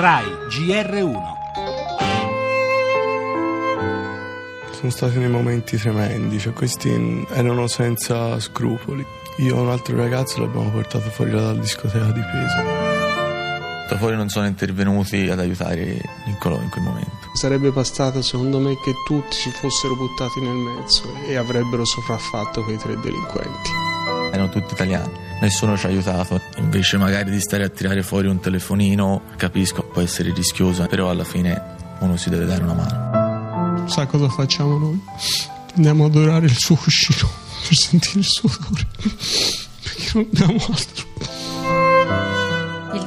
RAI GR1 Sono stati dei momenti tremendi, cioè questi erano senza scrupoli. Io e un altro ragazzo l'abbiamo portato fuori dalla discoteca di Pesa. Da fuori non sono intervenuti ad aiutare Niccolò in quel momento. Sarebbe bastato secondo me che tutti si fossero buttati nel mezzo e avrebbero sopraffatto quei tre delinquenti. Erano tutti italiani, nessuno ci ha aiutato. Invece magari di stare a tirare fuori un telefonino, capisco, può essere rischioso, però alla fine uno si deve dare una mano. Sa cosa facciamo noi? Andiamo ad adorare il suo cuscino per sentire il suo odore. Perché non abbiamo altro.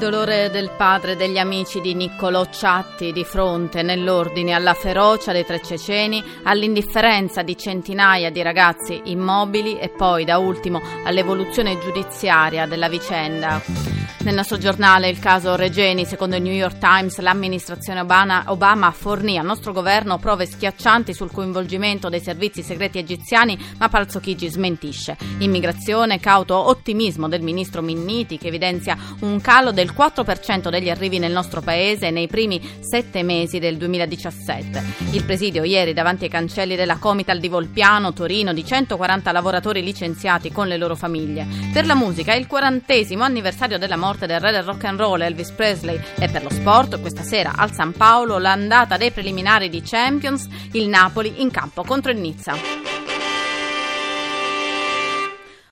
Dolore del padre e degli amici di Niccolò Ciatti di fronte nell'ordine alla ferocia dei tre ceceni, all'indifferenza di centinaia di ragazzi immobili e poi da ultimo all'evoluzione giudiziaria della vicenda. Nel nostro giornale il caso Regeni, secondo il New York Times, l'amministrazione Obama, fornì al nostro governo prove schiaccianti sul coinvolgimento dei servizi segreti egiziani, ma Palazzo Chigi smentisce. Immigrazione, cauto ottimismo del ministro Minniti che evidenzia un calo del 4% degli arrivi nel nostro paese nei primi sette mesi del 2017. Il presidio ieri davanti ai cancelli della Comital di Volpiano, Torino, di 140 lavoratori licenziati con le loro famiglie. Per la musica è il quarantesimo anniversario della morte del re del rock and roll Elvis Presley e per lo sport questa sera al San Paolo l'andata dei preliminari di Champions, il Napoli in campo contro il Nizza.